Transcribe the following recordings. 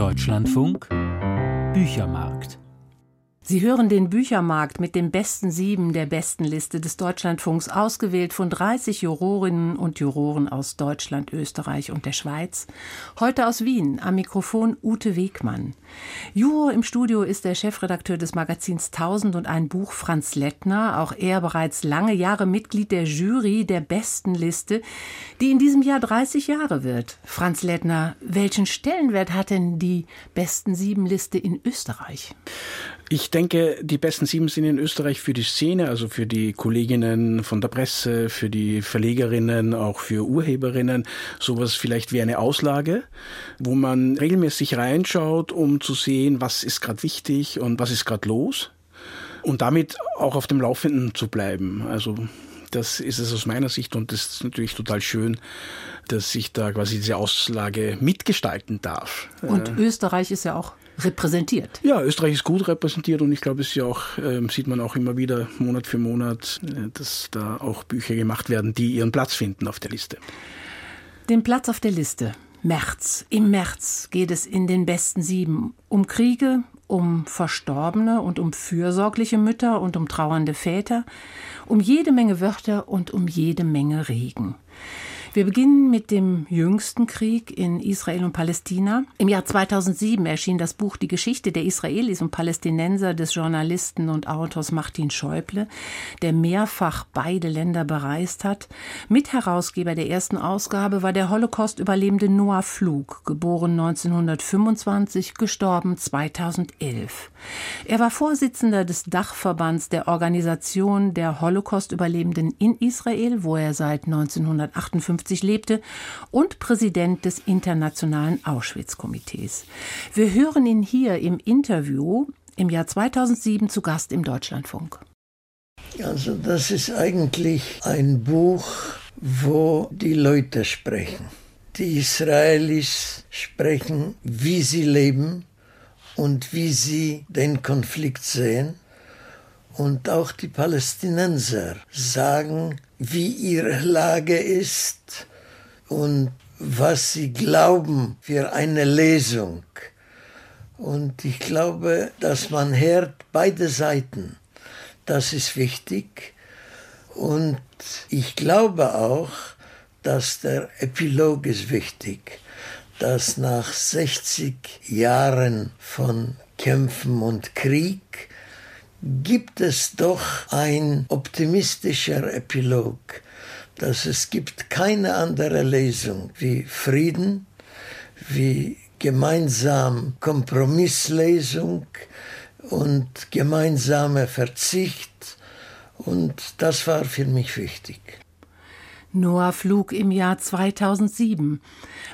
Deutschlandfunk Büchermarkt Sie hören den Büchermarkt mit den besten sieben der besten Liste des Deutschlandfunks, ausgewählt von 30 Jurorinnen und Juroren aus Deutschland, Österreich und der Schweiz. Heute aus Wien, am Mikrofon Ute Wegmann. Juror im Studio ist der Chefredakteur des Magazins 1000 und ein Buch Franz Lettner, auch er bereits lange Jahre Mitglied der Jury der besten Liste, die in diesem Jahr 30 Jahre wird. Franz Lettner, welchen Stellenwert hat denn die besten sieben Liste in Österreich? Ich denke, die besten sieben sind in Österreich für die Szene, also für die Kolleginnen von der Presse, für die Verlegerinnen, auch für Urheberinnen, sowas vielleicht wie eine Auslage, wo man regelmäßig reinschaut, um zu sehen, was ist gerade wichtig und was ist gerade los und damit auch auf dem Laufenden zu bleiben. Also das ist es aus meiner Sicht und das ist natürlich total schön, dass ich da quasi diese Auslage mitgestalten darf. Und äh, Österreich ist ja auch repräsentiert. Ja, Österreich ist gut repräsentiert und ich glaube, es ja auch, äh, sieht man auch immer wieder Monat für Monat, äh, dass da auch Bücher gemacht werden, die ihren Platz finden auf der Liste. Den Platz auf der Liste. März. Im März geht es in den besten sieben um Kriege, um verstorbene und um fürsorgliche Mütter und um trauernde Väter, um jede Menge Wörter und um jede Menge Regen. Wir beginnen mit dem jüngsten Krieg in Israel und Palästina. Im Jahr 2007 erschien das Buch Die Geschichte der Israelis und Palästinenser des Journalisten und Autors Martin Schäuble, der mehrfach beide Länder bereist hat. Mitherausgeber der ersten Ausgabe war der Holocaust-Überlebende Noah Flug, geboren 1925, gestorben 2011. Er war Vorsitzender des Dachverbands der Organisation der Holocaust-Überlebenden in Israel, wo er seit 1958 1950 lebte und Präsident des Internationalen Auschwitz-Komitees. Wir hören ihn hier im Interview im Jahr 2007 zu Gast im Deutschlandfunk. Also das ist eigentlich ein Buch, wo die Leute sprechen. Die Israelis sprechen, wie sie leben und wie sie den Konflikt sehen. Und auch die Palästinenser sagen, wie ihre Lage ist und was sie glauben für eine Lesung. Und ich glaube, dass man hört beide Seiten. Das ist wichtig. Und ich glaube auch, dass der Epilog ist wichtig, dass nach 60 Jahren von Kämpfen und Krieg gibt es doch ein optimistischer Epilog, dass es gibt keine andere Lesung wie Frieden, wie gemeinsam Kompromisslesung und gemeinsame Verzicht und das war für mich wichtig. Noah Flug im Jahr 2007.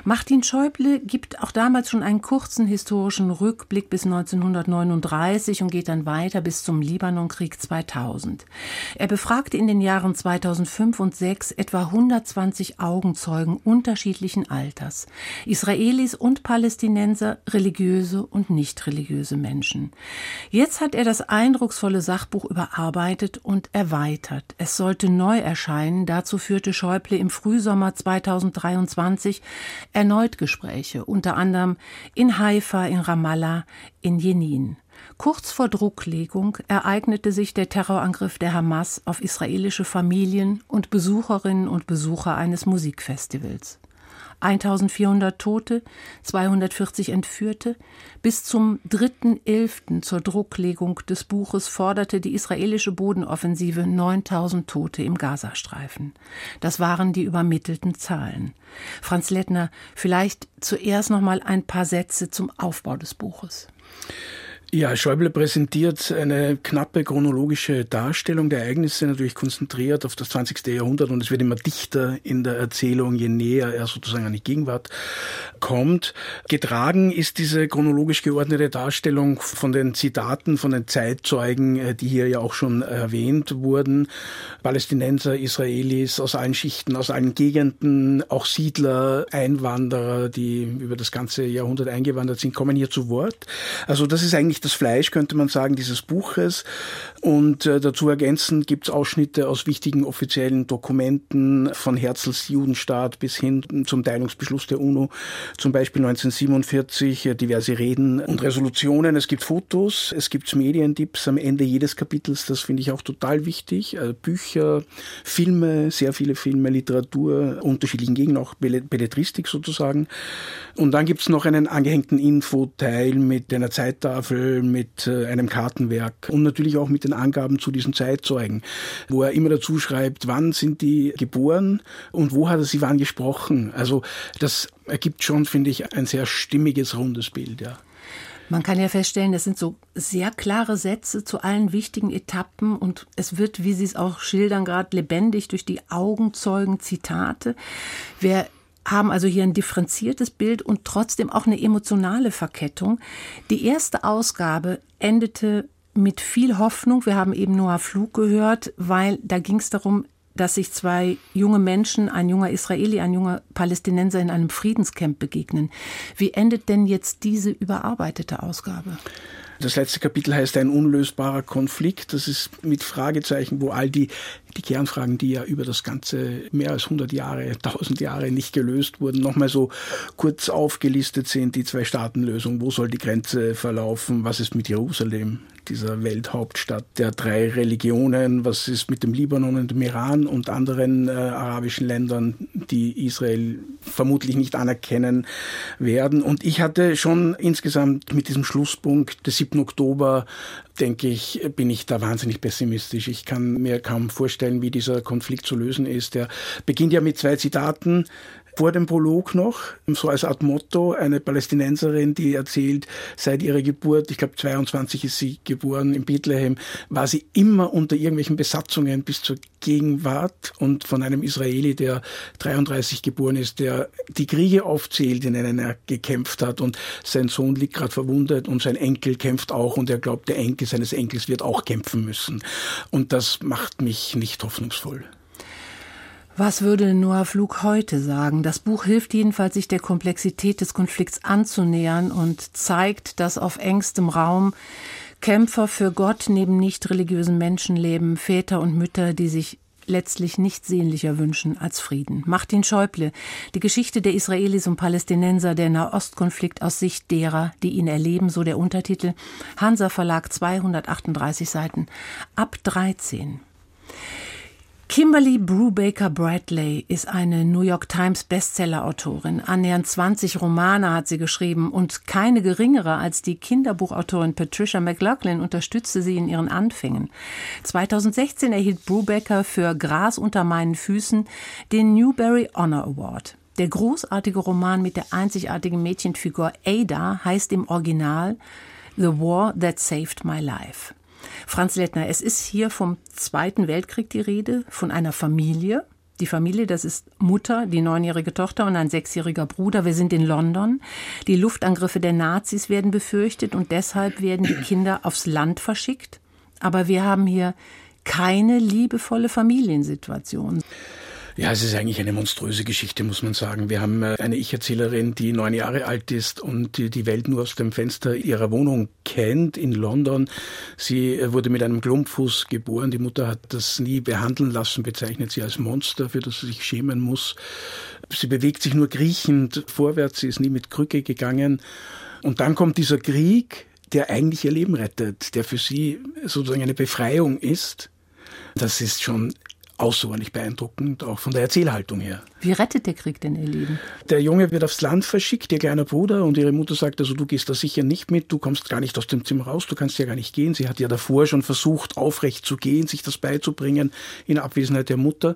Martin Schäuble gibt auch damals schon einen kurzen historischen Rückblick bis 1939 und geht dann weiter bis zum Libanonkrieg 2000. Er befragte in den Jahren 2005 und 2006 etwa 120 Augenzeugen unterschiedlichen Alters, Israelis und Palästinenser, religiöse und nicht religiöse Menschen. Jetzt hat er das eindrucksvolle Sachbuch überarbeitet und erweitert. Es sollte neu erscheinen, dazu führte Schäuble Schäuble im Frühsommer 2023 erneut Gespräche, unter anderem in Haifa, in Ramallah, in Jenin. Kurz vor Drucklegung ereignete sich der Terrorangriff der Hamas auf israelische Familien und Besucherinnen und Besucher eines Musikfestivals. 1400 Tote, 240 Entführte. Bis zum 3.11. zur Drucklegung des Buches forderte die israelische Bodenoffensive 9000 Tote im Gazastreifen. Das waren die übermittelten Zahlen. Franz Lettner, vielleicht zuerst noch mal ein paar Sätze zum Aufbau des Buches. Ja, Schäuble präsentiert eine knappe chronologische Darstellung der Ereignisse, natürlich konzentriert auf das 20. Jahrhundert und es wird immer dichter in der Erzählung, je näher er sozusagen an die Gegenwart kommt. Getragen ist diese chronologisch geordnete Darstellung von den Zitaten, von den Zeitzeugen, äh, die hier ja auch schon erwähnt wurden. Palästinenser, Israelis aus allen Schichten, aus allen Gegenden, auch Siedler, Einwanderer, die über das ganze Jahrhundert eingewandert sind, kommen hier zu Wort. Also das ist eigentlich eigentlich das Fleisch, könnte man sagen, dieses Buches. Und äh, dazu ergänzend gibt es Ausschnitte aus wichtigen offiziellen Dokumenten von Herzls Judenstaat bis hin zum Teilungsbeschluss der UNO, zum Beispiel 1947, äh, diverse Reden und Resolutionen. Es gibt Fotos, es gibt Medientipps am Ende jedes Kapitels, das finde ich auch total wichtig. Äh, Bücher, Filme, sehr viele Filme, Literatur, unterschiedlichen Gegenden, auch Belletristik sozusagen. Und dann gibt es noch einen angehängten Infoteil mit einer Zeittafel, mit äh, einem Kartenwerk und natürlich auch mit den Angaben zu diesen Zeitzeugen, wo er immer dazu schreibt, wann sind die geboren und wo hat er sie wann gesprochen. Also das ergibt schon, finde ich, ein sehr stimmiges, rundes Bild, ja. Man kann ja feststellen, das sind so sehr klare Sätze zu allen wichtigen Etappen und es wird, wie Sie es auch schildern, gerade lebendig durch die Augenzeugen Zitate. Wir haben also hier ein differenziertes Bild und trotzdem auch eine emotionale Verkettung. Die erste Ausgabe endete mit viel Hoffnung. Wir haben eben Noah Flug gehört, weil da ging es darum, dass sich zwei junge Menschen, ein junger Israeli, ein junger Palästinenser in einem Friedenscamp begegnen. Wie endet denn jetzt diese überarbeitete Ausgabe? Das letzte Kapitel heißt ein unlösbarer Konflikt. Das ist mit Fragezeichen, wo all die, die Kernfragen, die ja über das ganze mehr als 100 Jahre, 1000 Jahre nicht gelöst wurden, nochmal so kurz aufgelistet sind. Die Zwei-Staaten-Lösung, wo soll die Grenze verlaufen? Was ist mit Jerusalem? dieser Welthauptstadt der drei Religionen. Was ist mit dem Libanon und dem Iran und anderen äh, arabischen Ländern, die Israel vermutlich nicht anerkennen werden? Und ich hatte schon insgesamt mit diesem Schlusspunkt des 7. Oktober denke ich, bin ich da wahnsinnig pessimistisch. Ich kann mir kaum vorstellen, wie dieser Konflikt zu lösen ist. Der beginnt ja mit zwei Zitaten vor dem Prolog noch, so als Art Motto, eine Palästinenserin, die erzählt, seit ihrer Geburt, ich glaube 22 ist sie geboren in Bethlehem, war sie immer unter irgendwelchen Besatzungen bis zur Gegenwart und von einem Israeli, der 33 geboren ist, der die Kriege aufzählt, in denen er gekämpft hat und sein Sohn liegt gerade verwundet und sein Enkel kämpft auch und er glaubt, der Enkel seines Enkels wird auch kämpfen müssen. Und das macht mich nicht hoffnungsvoll. Was würde Noah Flug heute sagen? Das Buch hilft jedenfalls, sich der Komplexität des Konflikts anzunähern und zeigt, dass auf engstem Raum Kämpfer für Gott neben nicht religiösen Menschen leben, Väter und Mütter, die sich letztlich nicht sehnlicher wünschen als Frieden. Martin Schäuble, die Geschichte der Israelis und Palästinenser, der Nahostkonflikt aus Sicht derer, die ihn erleben, so der Untertitel. Hansa Verlag 238 Seiten. Ab 13. Kimberly Brubaker Bradley ist eine New York Times Bestseller-Autorin. Annähernd 20 Romane hat sie geschrieben und keine geringere als die Kinderbuchautorin Patricia McLaughlin unterstützte sie in ihren Anfängen. 2016 erhielt Brubaker für Gras unter meinen Füßen den Newbery Honor Award. Der großartige Roman mit der einzigartigen Mädchenfigur Ada heißt im Original The War That Saved My Life. Franz Lettner, es ist hier vom Zweiten Weltkrieg die Rede, von einer Familie. Die Familie, das ist Mutter, die neunjährige Tochter und ein sechsjähriger Bruder. Wir sind in London. Die Luftangriffe der Nazis werden befürchtet und deshalb werden die Kinder aufs Land verschickt. Aber wir haben hier keine liebevolle Familiensituation. Ja, es ist eigentlich eine monströse Geschichte, muss man sagen. Wir haben äh, eine Ich-Erzählerin, die neun Jahre alt ist und die Welt nur aus dem Fenster ihrer Wohnung kennt in London. Sie äh, wurde mit einem Klumpfuß geboren. Die Mutter hat das nie behandeln lassen, bezeichnet sie als Monster, für das sie sich schämen muss. Sie bewegt sich nur kriechend vorwärts, sie ist nie mit Krücke gegangen. Und dann kommt dieser Krieg, der eigentlich ihr Leben rettet, der für sie sozusagen eine Befreiung ist. Das ist schon außerordentlich beeindruckend, auch von der Erzählhaltung her. Wie rettet der Krieg denn ihr Leben? Der Junge wird aufs Land verschickt, ihr kleiner Bruder, und ihre Mutter sagt, also du gehst da sicher nicht mit, du kommst gar nicht aus dem Zimmer raus, du kannst ja gar nicht gehen. Sie hat ja davor schon versucht, aufrecht zu gehen, sich das beizubringen, in Abwesenheit der Mutter.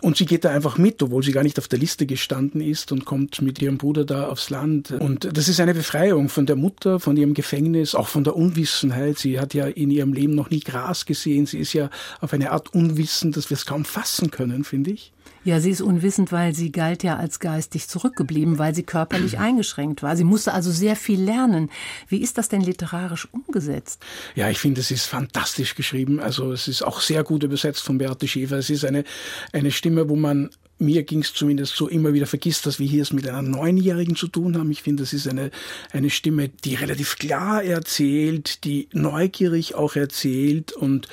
Und sie geht da einfach mit, obwohl sie gar nicht auf der Liste gestanden ist und kommt mit ihrem Bruder da aufs Land. Und das ist eine Befreiung von der Mutter, von ihrem Gefängnis, auch von der Unwissenheit. Sie hat ja in ihrem Leben noch nie Gras gesehen. Sie ist ja auf eine Art unwissend, dass wir es kaum fassen können, finde ich. Ja, sie ist unwissend, weil sie galt ja als geistig zurückgeblieben, weil sie körperlich eingeschränkt war. Sie musste also sehr viel lernen. Wie ist das denn literarisch umgesetzt? Ja, ich finde, es ist fantastisch geschrieben. Also es ist auch sehr gut übersetzt von Beate Schäfer. Es ist eine, eine Stimme, wo man mir ging es zumindest so immer wieder, vergisst, dass wir hier es mit einer Neunjährigen zu tun haben. Ich finde, das ist eine, eine Stimme, die relativ klar erzählt, die neugierig auch erzählt und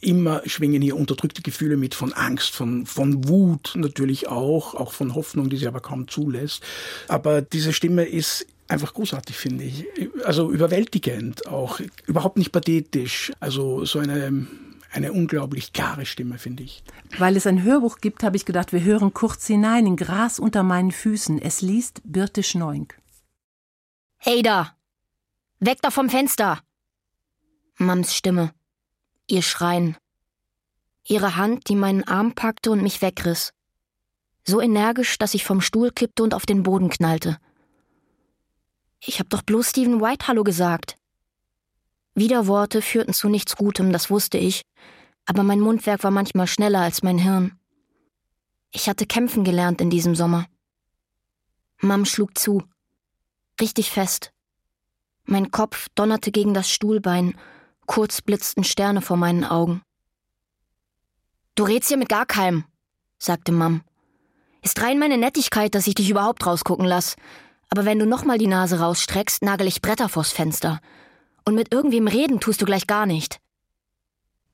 immer schwingen hier unterdrückte Gefühle mit von Angst, von, von Wut natürlich auch, auch von Hoffnung, die sie aber kaum zulässt. Aber diese Stimme ist einfach großartig, finde ich. Also überwältigend auch, überhaupt nicht pathetisch. Also so eine eine unglaublich klare Stimme, finde ich. Weil es ein Hörbuch gibt, habe ich gedacht, wir hören kurz hinein in Gras unter meinen Füßen. Es liest Birte Schneunk. Hey da! Weg da vom Fenster! Mams Stimme. Ihr Schreien. Ihre Hand, die meinen Arm packte und mich wegriss. So energisch, dass ich vom Stuhl kippte und auf den Boden knallte. Ich hab doch bloß Stephen White Hallo gesagt. Widerworte führten zu nichts Gutem, das wusste ich, aber mein Mundwerk war manchmal schneller als mein Hirn. Ich hatte kämpfen gelernt in diesem Sommer. Mom schlug zu. Richtig fest. Mein Kopf donnerte gegen das Stuhlbein, kurz blitzten Sterne vor meinen Augen. Du redst hier mit gar keinem, sagte Mom. Ist rein meine Nettigkeit, dass ich dich überhaupt rausgucken lass. Aber wenn du nochmal die Nase rausstreckst, nagel ich Bretter vors Fenster. Und mit irgendwem reden tust du gleich gar nicht.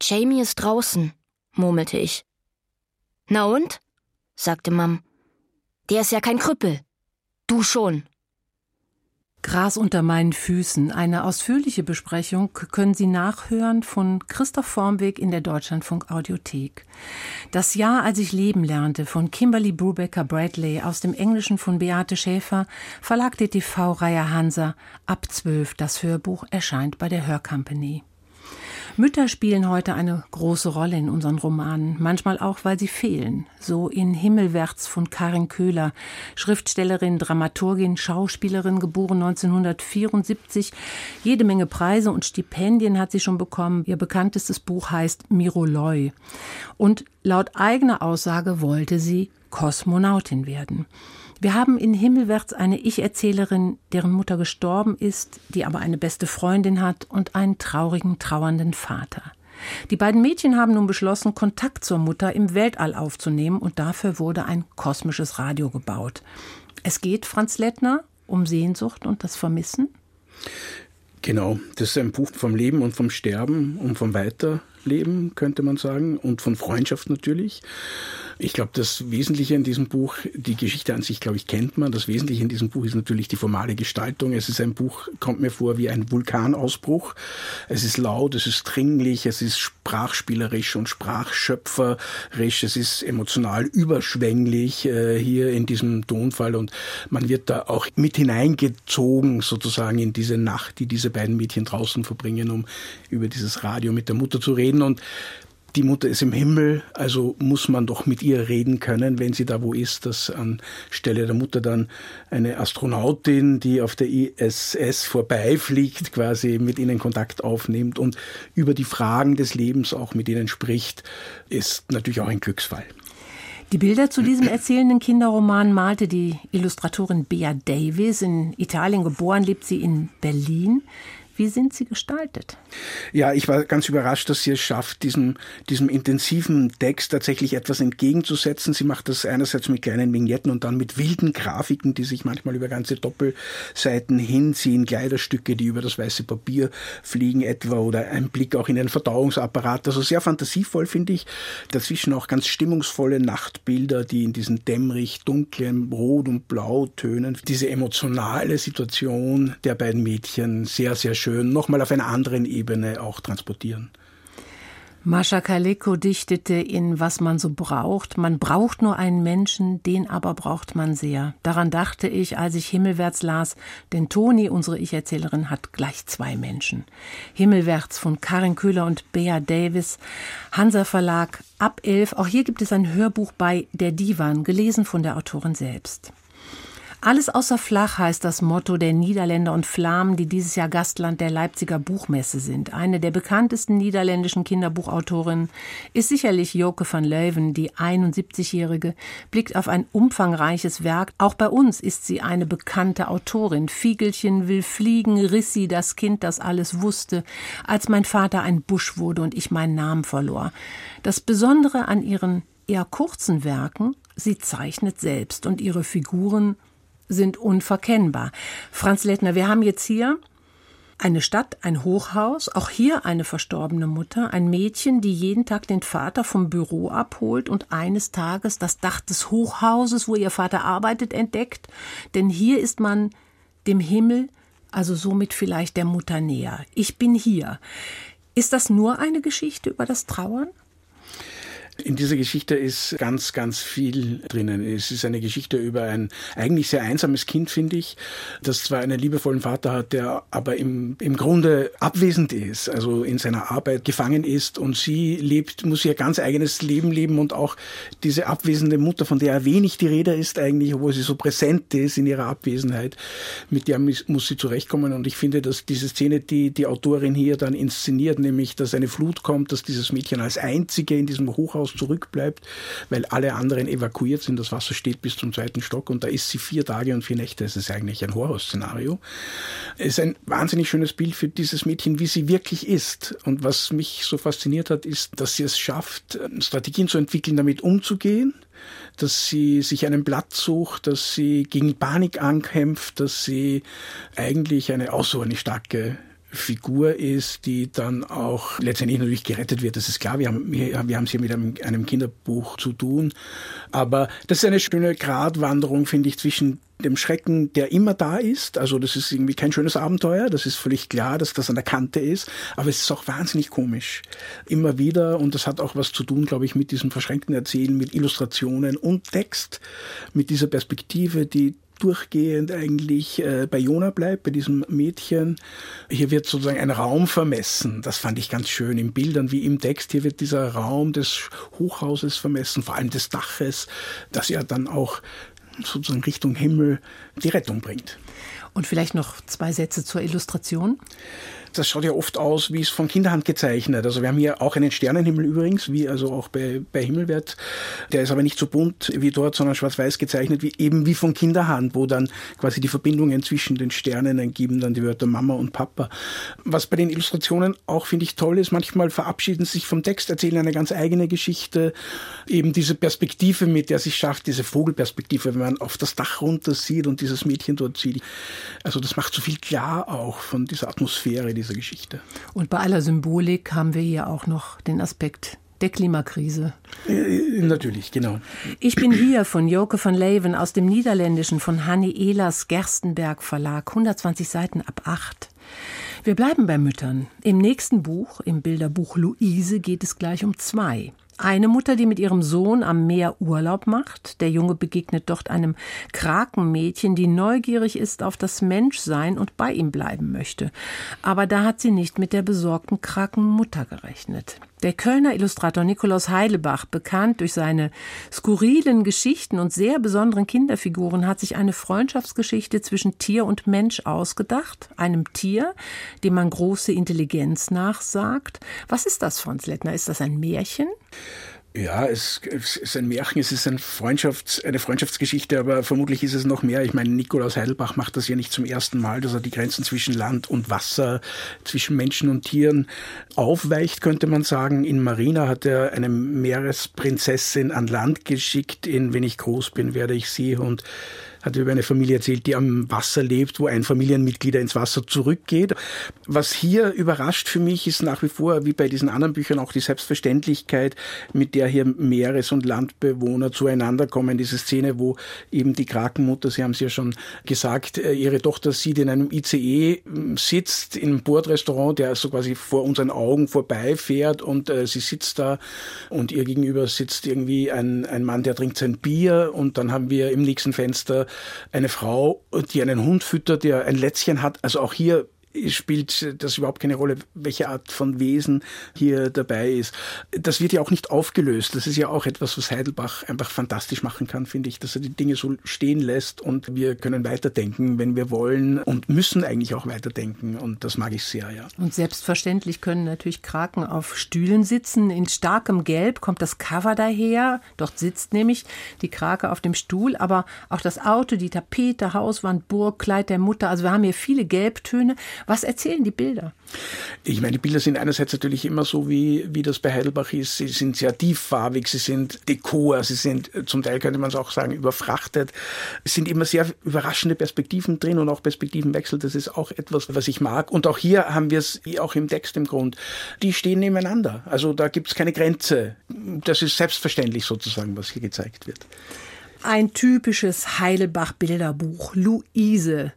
Jamie ist draußen, murmelte ich. Na und? sagte Mom. Der ist ja kein Krüppel. Du schon. Gras unter meinen Füßen. Eine ausführliche Besprechung können Sie nachhören von Christoph Formweg in der Deutschlandfunk Audiothek. Das Jahr, als ich leben lernte, von Kimberly Brubaker Bradley aus dem Englischen von Beate Schäfer, Verlag DTV-Reihe Hansa, ab 12. Das Hörbuch erscheint bei der Hörcompany. Mütter spielen heute eine große Rolle in unseren Romanen, manchmal auch, weil sie fehlen. So in Himmelwärts von Karin Köhler, Schriftstellerin, Dramaturgin, Schauspielerin, geboren 1974. Jede Menge Preise und Stipendien hat sie schon bekommen. Ihr bekanntestes Buch heißt Miroloi. Und laut eigener Aussage wollte sie Kosmonautin werden. Wir haben in Himmelwärts eine Ich-Erzählerin, deren Mutter gestorben ist, die aber eine beste Freundin hat und einen traurigen, trauernden Vater. Die beiden Mädchen haben nun beschlossen, Kontakt zur Mutter im Weltall aufzunehmen und dafür wurde ein kosmisches Radio gebaut. Es geht, Franz Lettner, um Sehnsucht und das Vermissen? Genau, das ist ein Buch vom Leben und vom Sterben und vom Weiterleben, könnte man sagen, und von Freundschaft natürlich. Ich glaube, das Wesentliche in diesem Buch, die Geschichte an sich, glaube ich, kennt man. Das Wesentliche in diesem Buch ist natürlich die formale Gestaltung. Es ist ein Buch, kommt mir vor wie ein Vulkanausbruch. Es ist laut, es ist dringlich, es ist sprachspielerisch und sprachschöpferisch, es ist emotional überschwänglich äh, hier in diesem Tonfall. Und man wird da auch mit hineingezogen sozusagen in diese Nacht, die diese beiden Mädchen draußen verbringen, um über dieses Radio mit der Mutter zu reden. Und die Mutter ist im Himmel, also muss man doch mit ihr reden können, wenn sie da wo ist, dass anstelle der Mutter dann eine Astronautin, die auf der ISS vorbeifliegt, quasi mit ihnen Kontakt aufnimmt und über die Fragen des Lebens auch mit ihnen spricht, ist natürlich auch ein Glücksfall. Die Bilder zu diesem erzählenden Kinderroman malte die Illustratorin Bea Davis. In Italien geboren, lebt sie in Berlin. Wie sind sie gestaltet? Ja, ich war ganz überrascht, dass sie es schafft, diesem, diesem intensiven Text tatsächlich etwas entgegenzusetzen. Sie macht das einerseits mit kleinen Vignetten und dann mit wilden Grafiken, die sich manchmal über ganze Doppelseiten hinziehen, Kleiderstücke, die über das weiße Papier fliegen etwa oder ein Blick auch in den Verdauungsapparat. Also sehr fantasievoll, finde ich. Dazwischen auch ganz stimmungsvolle Nachtbilder, die in diesen dämmerig dunklen Rot- und Blautönen diese emotionale Situation der beiden Mädchen sehr, sehr schön schön nochmal auf einer anderen Ebene auch transportieren. Mascha Kaleko dichtete in Was man so braucht. Man braucht nur einen Menschen, den aber braucht man sehr. Daran dachte ich, als ich Himmelwärts las, denn Toni, unsere Ich-Erzählerin, hat gleich zwei Menschen. Himmelwärts von Karin Köhler und Bea Davis, Hansa Verlag, ab elf. Auch hier gibt es ein Hörbuch bei Der Divan, gelesen von der Autorin selbst. Alles außer flach heißt das Motto der Niederländer und Flamen, die dieses Jahr Gastland der Leipziger Buchmesse sind. Eine der bekanntesten niederländischen Kinderbuchautorinnen ist sicherlich Joke van Leuven, die 71-Jährige, blickt auf ein umfangreiches Werk. Auch bei uns ist sie eine bekannte Autorin. Fiegelchen will fliegen, riss sie das Kind, das alles wusste, als mein Vater ein Busch wurde und ich meinen Namen verlor. Das Besondere an ihren eher kurzen Werken sie zeichnet selbst und ihre Figuren sind unverkennbar. Franz Lettner, wir haben jetzt hier eine Stadt, ein Hochhaus, auch hier eine verstorbene Mutter, ein Mädchen, die jeden Tag den Vater vom Büro abholt und eines Tages das Dach des Hochhauses, wo ihr Vater arbeitet, entdeckt. Denn hier ist man dem Himmel, also somit vielleicht der Mutter näher. Ich bin hier. Ist das nur eine Geschichte über das Trauern? In dieser Geschichte ist ganz, ganz viel drinnen. Es ist eine Geschichte über ein eigentlich sehr einsames Kind, finde ich, das zwar einen liebevollen Vater hat, der aber im, im Grunde abwesend ist, also in seiner Arbeit gefangen ist und sie lebt, muss ihr ganz eigenes Leben leben und auch diese abwesende Mutter, von der wenig die Rede ist eigentlich, obwohl sie so präsent ist in ihrer Abwesenheit, mit der muss sie zurechtkommen und ich finde, dass diese Szene, die die Autorin hier dann inszeniert, nämlich, dass eine Flut kommt, dass dieses Mädchen als einzige in diesem Hochhaus Haus zurückbleibt, weil alle anderen evakuiert sind. Das Wasser steht bis zum zweiten Stock und da ist sie vier Tage und vier Nächte. Es ist eigentlich ein Horrorszenario. Es ist ein wahnsinnig schönes Bild für dieses Mädchen, wie sie wirklich ist. Und was mich so fasziniert hat, ist, dass sie es schafft, Strategien zu entwickeln, damit umzugehen dass sie sich einen Platz sucht, dass sie gegen Panik ankämpft, dass sie eigentlich eine außerordentlich starke Figur ist, die dann auch letztendlich natürlich gerettet wird. Das ist klar, wir haben, wir, haben es hier mit einem, einem Kinderbuch zu tun. Aber das ist eine schöne Gratwanderung, finde ich, zwischen dem Schrecken, der immer da ist. Also das ist irgendwie kein schönes Abenteuer. Das ist völlig klar, dass das an der Kante ist. Aber es ist auch wahnsinnig komisch. Immer wieder. Und das hat auch was zu tun, glaube ich, mit diesem verschränkten Erzählen, mit Illustrationen und Text, mit dieser Perspektive, die durchgehend eigentlich äh, bei Jona bleibt, bei diesem Mädchen. Hier wird sozusagen ein Raum vermessen. Das fand ich ganz schön in Bildern wie im Text. Hier wird dieser Raum des Hochhauses vermessen, vor allem des Daches, das ja dann auch sozusagen Richtung Himmel die Rettung bringt. Und vielleicht noch zwei Sätze zur Illustration das schaut ja oft aus, wie es von Kinderhand gezeichnet. Also wir haben hier auch einen Sternenhimmel übrigens, wie also auch bei, bei Himmelwert. Der ist aber nicht so bunt wie dort, sondern schwarz-weiß gezeichnet, wie eben wie von Kinderhand, wo dann quasi die Verbindungen zwischen den Sternen ergeben dann die Wörter Mama und Papa. Was bei den Illustrationen auch, finde ich, toll ist, manchmal verabschieden sich vom Text, erzählen eine ganz eigene Geschichte. Eben diese Perspektive, mit der sich schafft, diese Vogelperspektive, wenn man auf das Dach runter sieht und dieses Mädchen dort sieht. Also das macht so viel klar auch von dieser Atmosphäre, die dieser Geschichte. Und bei aller Symbolik haben wir hier auch noch den Aspekt der Klimakrise. Äh, natürlich, genau. Ich bin hier von Joke van Leeuwen aus dem Niederländischen von Hanni Ehlers Gerstenberg Verlag, 120 Seiten ab 8. Wir bleiben bei Müttern. Im nächsten Buch, im Bilderbuch Luise, geht es gleich um zwei. Eine Mutter, die mit ihrem Sohn am Meer Urlaub macht. Der Junge begegnet dort einem Krakenmädchen, die neugierig ist auf das Menschsein und bei ihm bleiben möchte. Aber da hat sie nicht mit der besorgten Krakenmutter gerechnet. Der Kölner Illustrator Nikolaus Heidelbach, bekannt durch seine skurrilen Geschichten und sehr besonderen Kinderfiguren, hat sich eine Freundschaftsgeschichte zwischen Tier und Mensch ausgedacht. Einem Tier, dem man große Intelligenz nachsagt. Was ist das, Franz Lettner? Ist das ein Märchen? Ja, es, es, ist ein Märchen, es ist ein Freundschafts-, eine Freundschaftsgeschichte, aber vermutlich ist es noch mehr. Ich meine, Nikolaus Heidelbach macht das ja nicht zum ersten Mal, dass er die Grenzen zwischen Land und Wasser, zwischen Menschen und Tieren aufweicht, könnte man sagen. In Marina hat er eine Meeresprinzessin an Land geschickt. In Wenn ich groß bin, werde ich sie und hat über eine Familie erzählt, die am Wasser lebt, wo ein Familienmitglied ins Wasser zurückgeht. Was hier überrascht für mich ist nach wie vor, wie bei diesen anderen Büchern, auch die Selbstverständlichkeit, mit der hier Meeres- und Landbewohner zueinander kommen. Diese Szene, wo eben die Krakenmutter, Sie haben es ja schon gesagt, äh, ihre Tochter sieht in einem ICE ähm, sitzt, in einem Bordrestaurant, der so quasi vor unseren Augen vorbeifährt und äh, sie sitzt da und ihr gegenüber sitzt irgendwie ein, ein Mann, der trinkt sein Bier und dann haben wir im nächsten Fenster eine Frau, die einen Hund füttert, der ein Lätzchen hat. Also auch hier spielt das überhaupt keine Rolle, welche Art von Wesen hier dabei ist. Das wird ja auch nicht aufgelöst. Das ist ja auch etwas, was Heidelbach einfach fantastisch machen kann, finde ich, dass er die Dinge so stehen lässt und wir können weiterdenken, wenn wir wollen und müssen eigentlich auch weiterdenken und das mag ich sehr, ja. Und selbstverständlich können natürlich Kraken auf Stühlen sitzen. In starkem Gelb kommt das Cover daher. Dort sitzt nämlich die Krake auf dem Stuhl, aber auch das Auto, die Tapete, Hauswand, Burg, Kleid der Mutter. Also wir haben hier viele Gelbtöne. Was erzählen die Bilder? Ich meine, die Bilder sind einerseits natürlich immer so, wie, wie das bei Heidelbach ist. Sie sind sehr tieffarbig, sie sind Dekor, sie sind zum Teil, könnte man es auch sagen, überfrachtet. Es sind immer sehr überraschende Perspektiven drin und auch Perspektivenwechsel. Das ist auch etwas, was ich mag. Und auch hier haben wir es, auch im Text im Grund, die stehen nebeneinander. Also da gibt es keine Grenze. Das ist selbstverständlich sozusagen, was hier gezeigt wird. Ein typisches Heidelbach-Bilderbuch. Luise.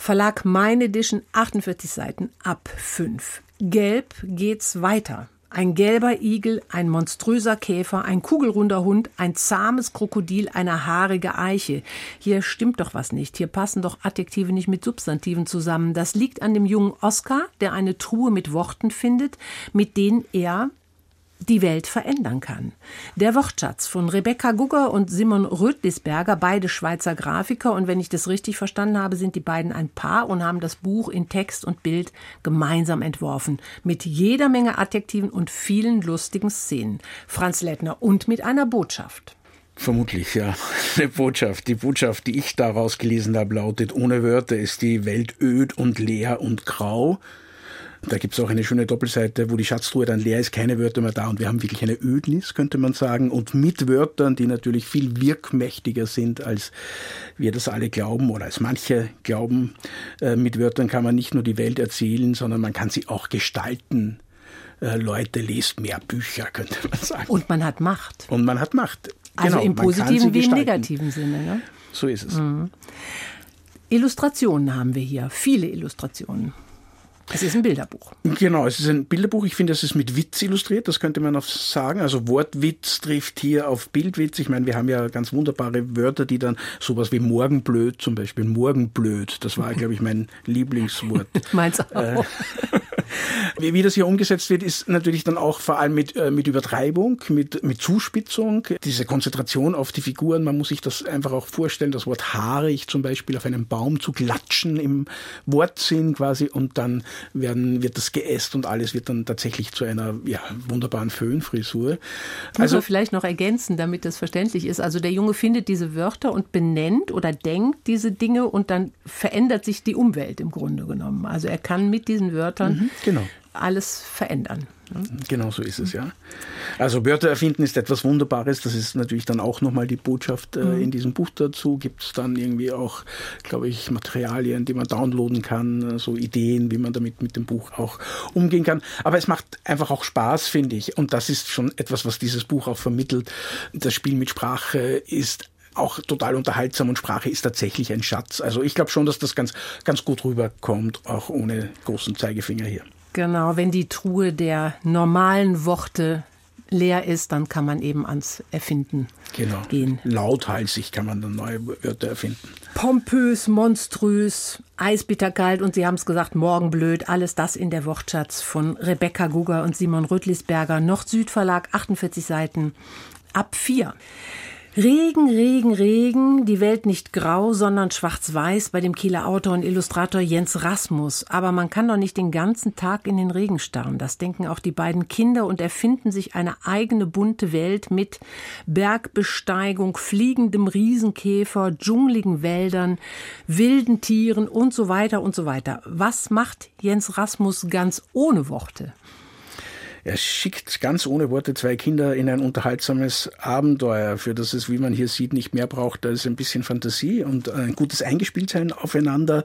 Verlag Meine Edition, 48 Seiten ab 5. Gelb geht's weiter. Ein gelber Igel, ein monströser Käfer, ein kugelrunder Hund, ein zahmes Krokodil, eine haarige Eiche. Hier stimmt doch was nicht. Hier passen doch Adjektive nicht mit Substantiven zusammen. Das liegt an dem jungen Oskar, der eine Truhe mit Worten findet, mit denen er die Welt verändern kann. Der Wortschatz von Rebecca Gugger und Simon Rötlisberger, beide Schweizer Grafiker. Und wenn ich das richtig verstanden habe, sind die beiden ein Paar und haben das Buch in Text und Bild gemeinsam entworfen. Mit jeder Menge Adjektiven und vielen lustigen Szenen. Franz Lettner und mit einer Botschaft. Vermutlich, ja. Eine Botschaft. Die Botschaft, die ich daraus gelesen habe, lautet, ohne Wörter ist die Welt öd und leer und grau. Da gibt es auch eine schöne Doppelseite, wo die Schatztruhe dann leer ist, keine Wörter mehr da und wir haben wirklich eine Ödnis, könnte man sagen, und mit Wörtern, die natürlich viel wirkmächtiger sind, als wir das alle glauben oder als manche glauben. Äh, mit Wörtern kann man nicht nur die Welt erzählen, sondern man kann sie auch gestalten. Äh, Leute, lest mehr Bücher, könnte man sagen. Und man hat Macht. Und man hat Macht. Also genau, im positiven wie im negativen Sinne. Ne? So ist es. Mhm. Illustrationen haben wir hier, viele Illustrationen. Es ist ein Bilderbuch. Genau, es ist ein Bilderbuch. Ich finde, es ist mit Witz illustriert, das könnte man auch sagen. Also Wortwitz trifft hier auf Bildwitz. Ich meine, wir haben ja ganz wunderbare Wörter, die dann sowas wie morgenblöd zum Beispiel. Morgenblöd, das war, glaube ich, mein Lieblingswort. Meins auch. Äh, wie, wie das hier umgesetzt wird, ist natürlich dann auch vor allem mit, äh, mit Übertreibung, mit, mit Zuspitzung, diese Konzentration auf die Figuren. Man muss sich das einfach auch vorstellen, das Wort haarig zum Beispiel auf einem Baum zu klatschen im Wortsinn quasi und dann werden, wird das geäst und alles wird dann tatsächlich zu einer ja, wunderbaren Föhnfrisur. Also Muss vielleicht noch ergänzen, damit das verständlich ist. Also der Junge findet diese Wörter und benennt oder denkt diese Dinge und dann verändert sich die Umwelt im Grunde genommen. Also er kann mit diesen Wörtern mhm, genau. Alles verändern. Genau so ist es, ja. Also Wörter erfinden ist etwas Wunderbares. Das ist natürlich dann auch nochmal die Botschaft äh, mhm. in diesem Buch dazu. Gibt es dann irgendwie auch, glaube ich, Materialien, die man downloaden kann, äh, so Ideen, wie man damit mit dem Buch auch umgehen kann. Aber es macht einfach auch Spaß, finde ich. Und das ist schon etwas, was dieses Buch auch vermittelt. Das Spiel mit Sprache ist auch total unterhaltsam und Sprache ist tatsächlich ein Schatz. Also ich glaube schon, dass das ganz, ganz gut rüberkommt, auch ohne großen Zeigefinger hier. Genau, wenn die Truhe der normalen Worte leer ist, dann kann man eben ans Erfinden genau. gehen. Lauthalsig kann man dann neue Wörter erfinden. Pompös, monströs, eisbitterkalt und Sie haben es gesagt, morgenblöd, alles das in der Wortschatz von Rebecca Gugger und Simon Rötlisberger, Nord-Süd-Verlag, 48 Seiten, ab 4. Regen, Regen, Regen, die Welt nicht grau, sondern schwarz-weiß bei dem Kieler Autor und Illustrator Jens Rasmus. Aber man kann doch nicht den ganzen Tag in den Regen starren. Das denken auch die beiden Kinder und erfinden sich eine eigene bunte Welt mit Bergbesteigung, fliegendem Riesenkäfer, dschungeligen Wäldern, wilden Tieren und so weiter und so weiter. Was macht Jens Rasmus ganz ohne Worte? Er schickt ganz ohne Worte zwei Kinder in ein unterhaltsames Abenteuer, für das es, wie man hier sieht, nicht mehr braucht als ein bisschen Fantasie und ein gutes Eingespieltsein aufeinander,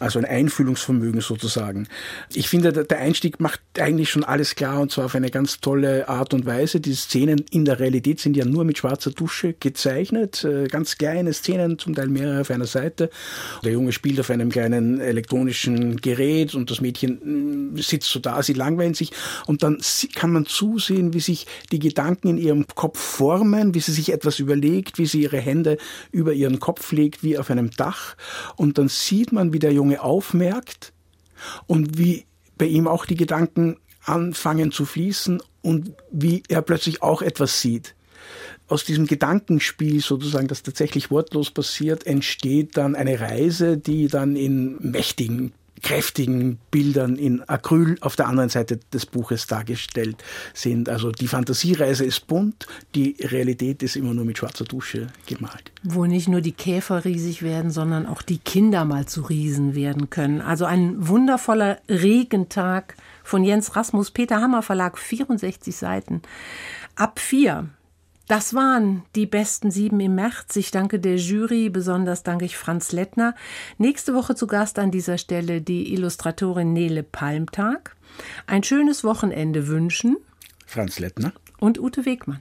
also ein Einfühlungsvermögen sozusagen. Ich finde, der Einstieg macht eigentlich schon alles klar und zwar auf eine ganz tolle Art und Weise. Die Szenen in der Realität sind ja nur mit schwarzer Dusche gezeichnet, äh, ganz kleine Szenen, zum Teil mehrere auf einer Seite. Der Junge spielt auf einem kleinen elektronischen Gerät und das Mädchen mm, sitzt so da, sie langweilen sich und dann kann man zusehen, wie sich die Gedanken in ihrem Kopf formen, wie sie sich etwas überlegt, wie sie ihre Hände über ihren Kopf legt, wie auf einem Dach. Und dann sieht man, wie der Junge aufmerkt und wie bei ihm auch die Gedanken anfangen zu fließen und wie er plötzlich auch etwas sieht. Aus diesem Gedankenspiel sozusagen, das tatsächlich wortlos passiert, entsteht dann eine Reise, die dann in mächtigen kräftigen Bildern in Acryl auf der anderen Seite des Buches dargestellt sind. Also die Fantasiereise ist bunt, die Realität ist immer nur mit schwarzer Dusche gemalt. Wo nicht nur die Käfer riesig werden, sondern auch die Kinder mal zu Riesen werden können. Also ein wundervoller Regentag von Jens Rasmus, Peter Hammer Verlag, 64 Seiten. Ab vier das waren die besten sieben im März. Ich danke der Jury, besonders danke ich Franz Lettner. Nächste Woche zu Gast an dieser Stelle die Illustratorin Nele Palmtag. Ein schönes Wochenende wünschen Franz Lettner und Ute Wegmann.